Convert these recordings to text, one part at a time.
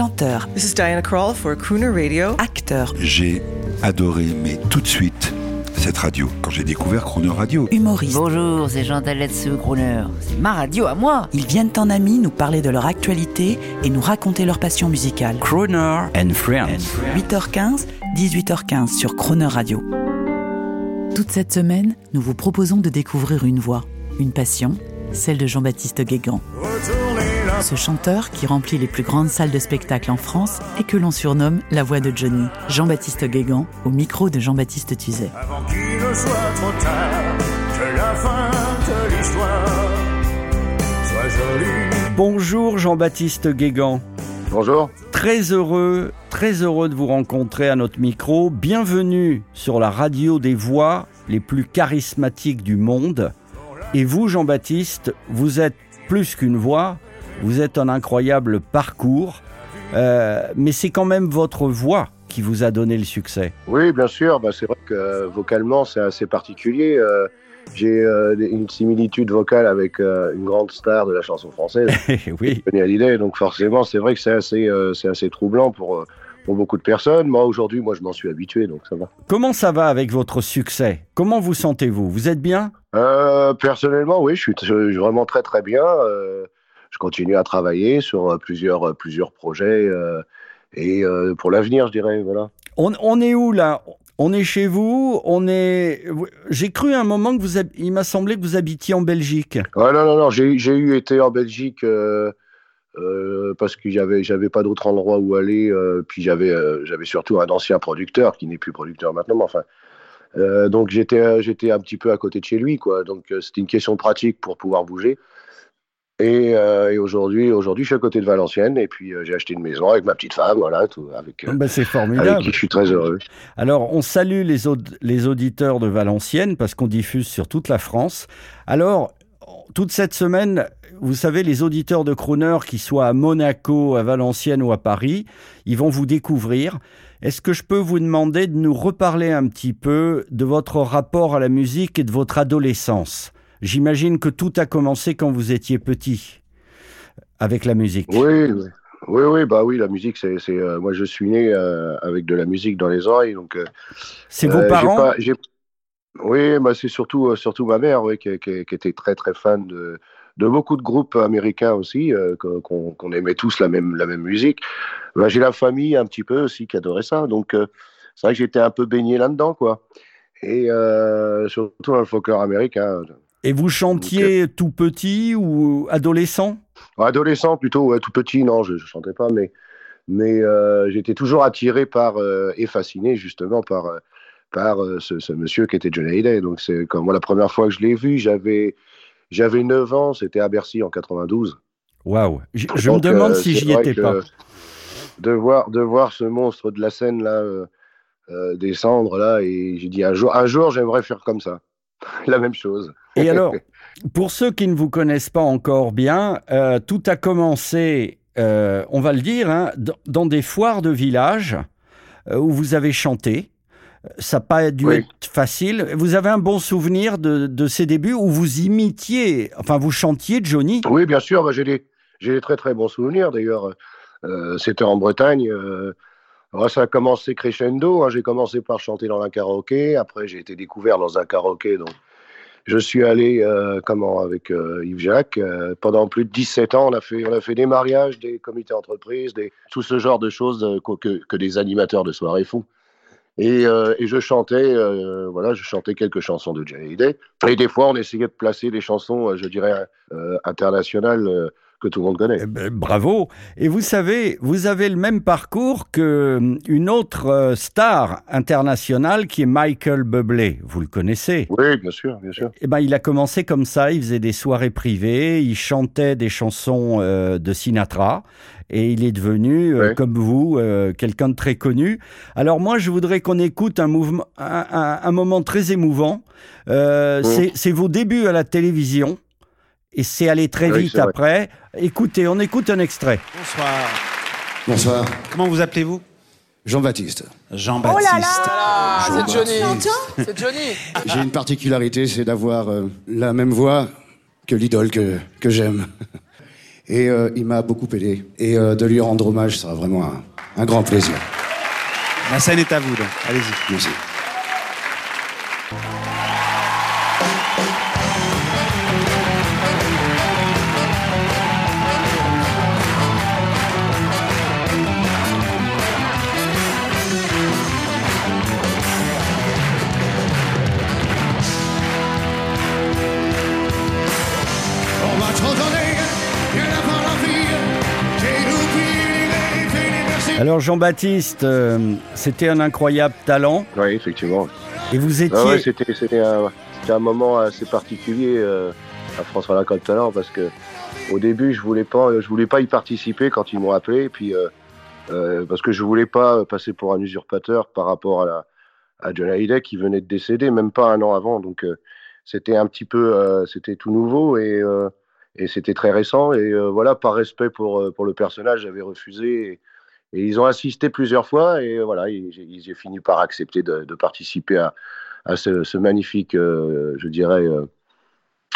chanteur, This is Diana Krall for Crooner Radio. acteur, J'ai adoré, mais tout de suite, cette radio. Quand j'ai découvert Chrono Radio, humoriste. Bonjour, c'est Jean Daletsu, Crooner. C'est ma radio à moi. Ils viennent en amis nous parler de leur actualité et nous raconter leur passion musicale. Croner and Friends. 8h15, 18h15 sur Croner Radio. Toute cette semaine, nous vous proposons de découvrir une voix, une passion, celle de Jean-Baptiste Guégan. Ce chanteur qui remplit les plus grandes salles de spectacle en France et que l'on surnomme la voix de Johnny. Jean-Baptiste Guégan au micro de Jean-Baptiste Tuzet. avant qu'il ne soit trop tard, que la fin de l'histoire soit jolie. Bonjour Jean-Baptiste Guégan. Bonjour. Très heureux, très heureux de vous rencontrer à notre micro. Bienvenue sur la radio des voix les plus charismatiques du monde. Et vous, Jean-Baptiste, vous êtes plus qu'une voix, vous êtes un incroyable parcours, Euh, mais c'est quand même votre voix qui vous a donné le succès. Oui, bien sûr. Bah, c'est vrai que euh, vocalement, c'est assez particulier. Euh, J'ai euh, une similitude vocale avec une grande star de la chanson française, oui, Johnny Hallyday. Donc forcément, c'est vrai que c'est assez, c'est assez troublant pour, pour beaucoup de personnes. Moi, aujourd'hui, moi, je m'en suis habitué, donc ça va. comment ça va avec votre succès? Comment vous sentez-vous? Vous êtes bien? Personnellement, oui, je suis, je suis vraiment très très bien. Je continue à travailler sur euh, plusieurs, euh, plusieurs projets euh, et pour l'avenir, je dirais. Voilà. On, on est où là? On est chez vous? On est. J'ai cru un moment que vous. hab- Il m'a semblé que vous habitiez en Belgique. Ouais, non, non, non. J'ai eu été en Belgique euh, euh, parce que j'avais j'avais pas d'autre endroit où aller. euh, puis j'avais j'avais surtout un ancien producteur qui n'est plus producteur maintenant, mais enfin. Donc j'étais j'étais un petit peu à côté de chez lui, quoi. Donc c'était une question de pratique pour pouvoir bouger. Et, euh, et aujourd'hui aujourd'hui je suis à côté de Valenciennes et puis euh, j'ai acheté une maison avec ma petite femme, voilà, tout avec. euh, Ben, c'est avec formidable. qui je suis très heureux. Alors, on salue les, aud- les auditeurs de Valenciennes parce qu'on diffuse sur toute la France. Alors, toute cette semaine, vous savez, les auditeurs de Crooner, qui soient à Monaco, à Valenciennes ou à Paris, ils vont vous découvrir. Est-ce que je peux vous demander de nous reparler un petit peu de votre rapport à la musique et de votre adolescence? J'imagine que tout a commencé quand vous étiez petit avec la musique. Oui, oui, oui, oui, bah oui, la musique, c'est, c'est, euh, moi je suis né euh, avec de la musique dans les oreilles, donc. euh, C'est vos parents pas- Oui, bah c'est surtout, surtout ma mère oui, qui, qui- qui était très très fan de, de beaucoup de groupes américains aussi, qu'on aimait tous la même, la même musique. Bah, j'ai la famille un petit peu aussi qui adorait ça, donc c'est vrai que j'étais un peu baigné là-dedans, quoi. Et surtout dans le folklore américain. Et vous chantiez tout petit ou adolescent? Adolescent plutôt, ouais, tout petit, non, je ne chantais pas, mais, mais euh, j'étais toujours attiré par euh, et fasciné justement par, euh, par euh, ce, ce monsieur qui était Johnny Hallyday. Donc c'est comme moi la première fois que je l'ai vu, j'avais j'avais 9 ans, c'était à Bercy en 92. Waouh Je, je me demande si j'y étais que pas. De voir, de voir ce monstre de la scène là descendre là, et j'ai dit un jour, un jour j'aimerais faire comme ça. la même chose. Et alors, pour ceux qui ne vous connaissent pas encore bien, euh, tout a commencé, euh, on va le dire, hein, dans des foires de village euh, où vous avez chanté. Ça n'a pas dû Oui. être facile. Vous avez un bon souvenir de, de ces débuts où vous imitiez, enfin vous chantiez Johnny? Oui, bien sûr, bah, j'ai des, des très très bons souvenirs d'ailleurs. C'était en Bretagne. Alors, ça a commencé crescendo. hein, j'ai commencé par chanter dans un karaoké. Après, j'ai été découvert dans un karaoké. Donc, je suis allé euh, comment avec euh, Yves Jacques euh, pendant plus de 17 ans. On a fait, on a fait des mariages, des comités d'entreprise, des, tout ce genre de choses que, que- des animateurs de soirée font. Et, et je chantais, voilà, je chantais quelques chansons de Johnny Hallyday. Et des fois, on essayait de placer des chansons, je dirais, internationales que tout le monde connaît. Eh ben, bravo. Et vous savez, vous avez le même parcours que hum, une autre euh, star internationale qui est Michael Bublé. Vous le connaissez Oui, bien sûr, bien sûr. Eh ben, il a commencé comme ça. Il faisait des soirées privées. Il chantait des chansons euh, de Sinatra. Et il est devenu, euh, Ouais. comme vous, euh, quelqu'un de très connu. Alors moi, je voudrais qu'on écoute un, mouvement, un, un- un moment très émouvant. Euh, C'est vos débuts à la télévision. Et c'est allé très Oui, vite après. Écoutez, on écoute un extrait. Bonsoir. Bonsoir, Comment vous appelez-vous? Jean-Baptiste. Jean-Baptiste. Ah, c'est Johnny. Jean-Baptiste. C'est Johnny. J'ai une particularité, c'est d'avoir euh, la même voix que l'idole que, que j'aime. Et euh, il m'a beaucoup aidé. Et euh, de lui rendre hommage sera vraiment un, un grand plaisir. La scène est à vous, donc. Allez-y. Merci. Alors Jean-Baptiste, euh, c'était un incroyable talent. Oui, effectivement. et vous étiez... Ah ouais, c'était un, un moment assez particulier euh, à François Lacoste Talent parce que au début je voulais pas je voulais pas y participer quand ils m'ont appelé puis euh, euh, parce que je voulais pas passer pour un usurpateur par rapport à la à John Hallyday qui venait de décéder même pas un an avant. Donc euh, c'était un petit peu euh, c'était tout nouveau et euh, et c'était très récent. Et euh, voilà par respect pour pour le personnage j'avais refusé et, et ils ont insisté plusieurs fois et voilà j'ai fini par accepter de, participer à ce, magnifique, euh, je dirais, euh,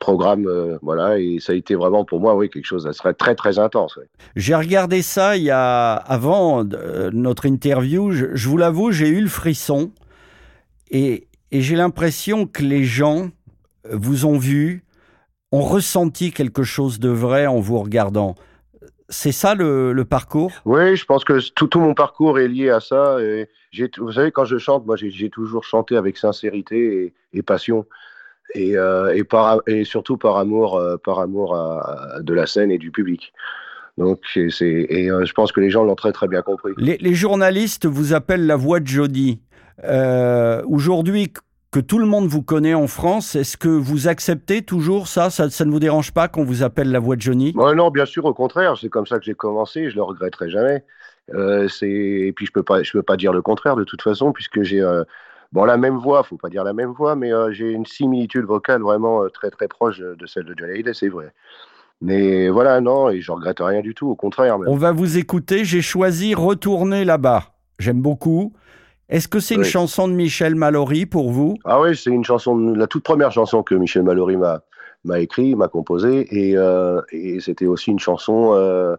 programme. euh, voilà, et ça a été vraiment pour moi, oui, quelque chose, ça serait très, très intense. J'ai regardé ça il y a avant notre interview. Je, vous l'avoue, j'ai eu le frisson et j'ai l'impression que les gens vous ont vu, ont ressenti quelque chose de vrai en vous regardant. C'est ça le, le parcours? Oui, je pense que tout, tout mon parcours est lié à ça. Et vous savez, quand je chante, moi, j'ai, toujours chanté avec sincérité et, et passion. Et, euh, et, par, et surtout par amour, euh, par amour à- à- de la scène et du public. Donc, et euh, je pense que les gens l'ont très, très bien compris. les, les journalistes vous appellent la voix de Jody. Aujourd'hui, que tout le monde vous connaît en France, est-ce que vous acceptez toujours ça, ça Ça ne vous dérange pas qu'on vous appelle la voix de Johnny? Non, bien sûr, au contraire, c'est comme ça que j'ai commencé, je le regretterai jamais. Euh, et puis je peux pas, je peux pas dire le contraire de toute façon, puisque j'ai euh, bon la même voix, faut pas dire la même voix, mais euh, j'ai une similitude vocale vraiment très très proche de de celle de Johnny Hallyday, c'est vrai. Mais voilà, non, et je regrette rien du tout, au contraire. même. On va vous écouter. J'ai choisi Retourner là-bas. J'aime beaucoup. Est-ce que c'est une chanson de Michel Mallory pour vous? Ah oui, c'est une chanson, de- la toute première chanson que Michel Mallory m'a m'a écrit, m'a composée, et, euh, et c'était aussi une chanson, euh,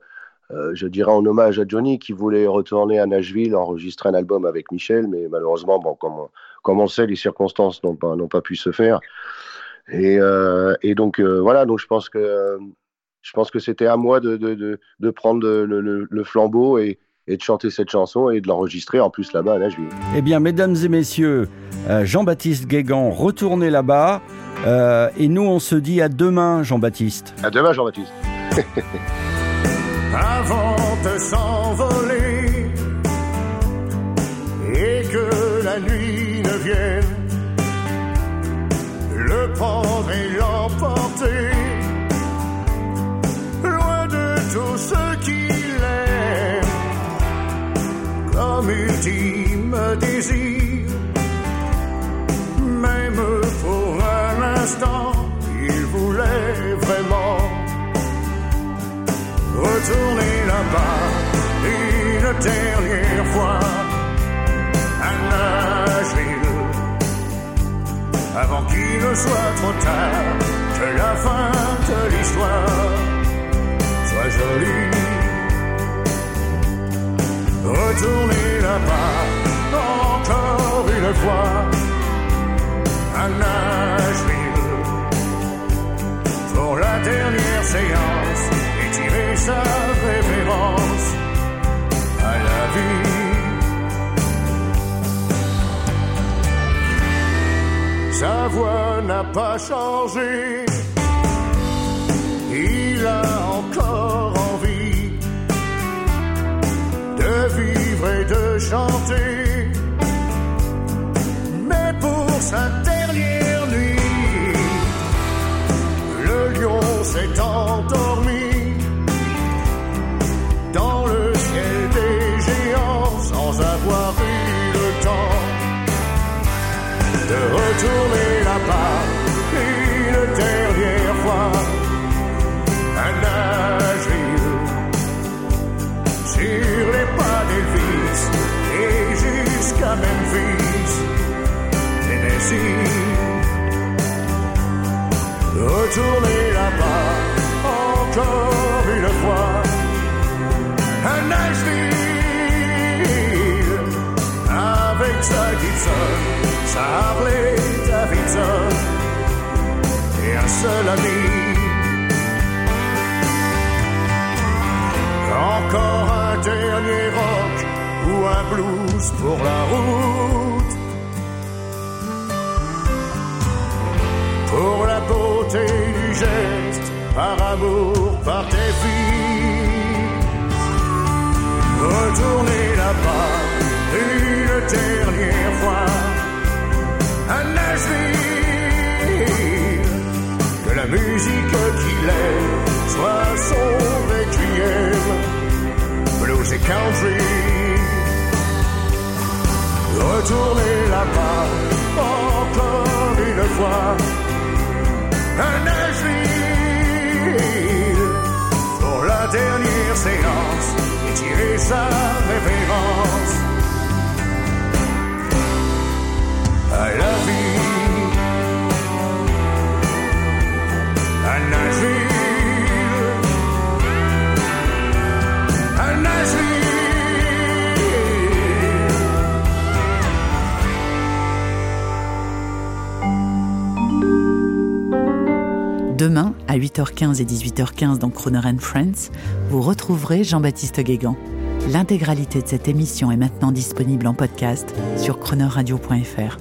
euh, je dirais en hommage à Johnny qui voulait retourner à Nashville, enregistrer un album avec Michel, mais malheureusement, bon, comme, on- comme on sait, les circonstances n'ont pas n'ont pas pu se faire. Et, et donc voilà, donc je pense que je pense que c'était à moi de, de, de, de prendre le, le, le flambeau et, et de chanter cette chanson et de l'enregistrer en plus là-bas à Nashville. Eh bien, mesdames et messieurs, euh, Jean-Baptiste Guégan, retournez là-bas. Euh, et nous, on se dit à demain, Jean-Baptiste. À demain, Jean-Baptiste. là-bas une dernière fois à Nashville avant qu'il ne soit trop tard que la fin de l'histoire soit jolie. Retourner là-bas encore une fois à Nashville pour la dernière séance et tirer sa Sa voix n'a pas changé, il a encore envie de vivre et de chanter, retourner là-bas encore une fois à Nashville avec sa Gibson, sa Harley Davidson et un seul ami. Encore un dernier rock ou un blues pour la route. Pour la beauté du geste, par amour, par tes filles. Retournez là-bas une dernière fois à Nashville. Que la musique qu'il est soit son requiem, blues et country. Retournez là-bas encore une fois sa révérence à la vie à Demain, à 8h15 et 18h15 dans Croner and Friends, vous retrouverez Jean-Baptiste Guégan. L'intégralité de cette émission est maintenant disponible en podcast sur chroneuradio.fr.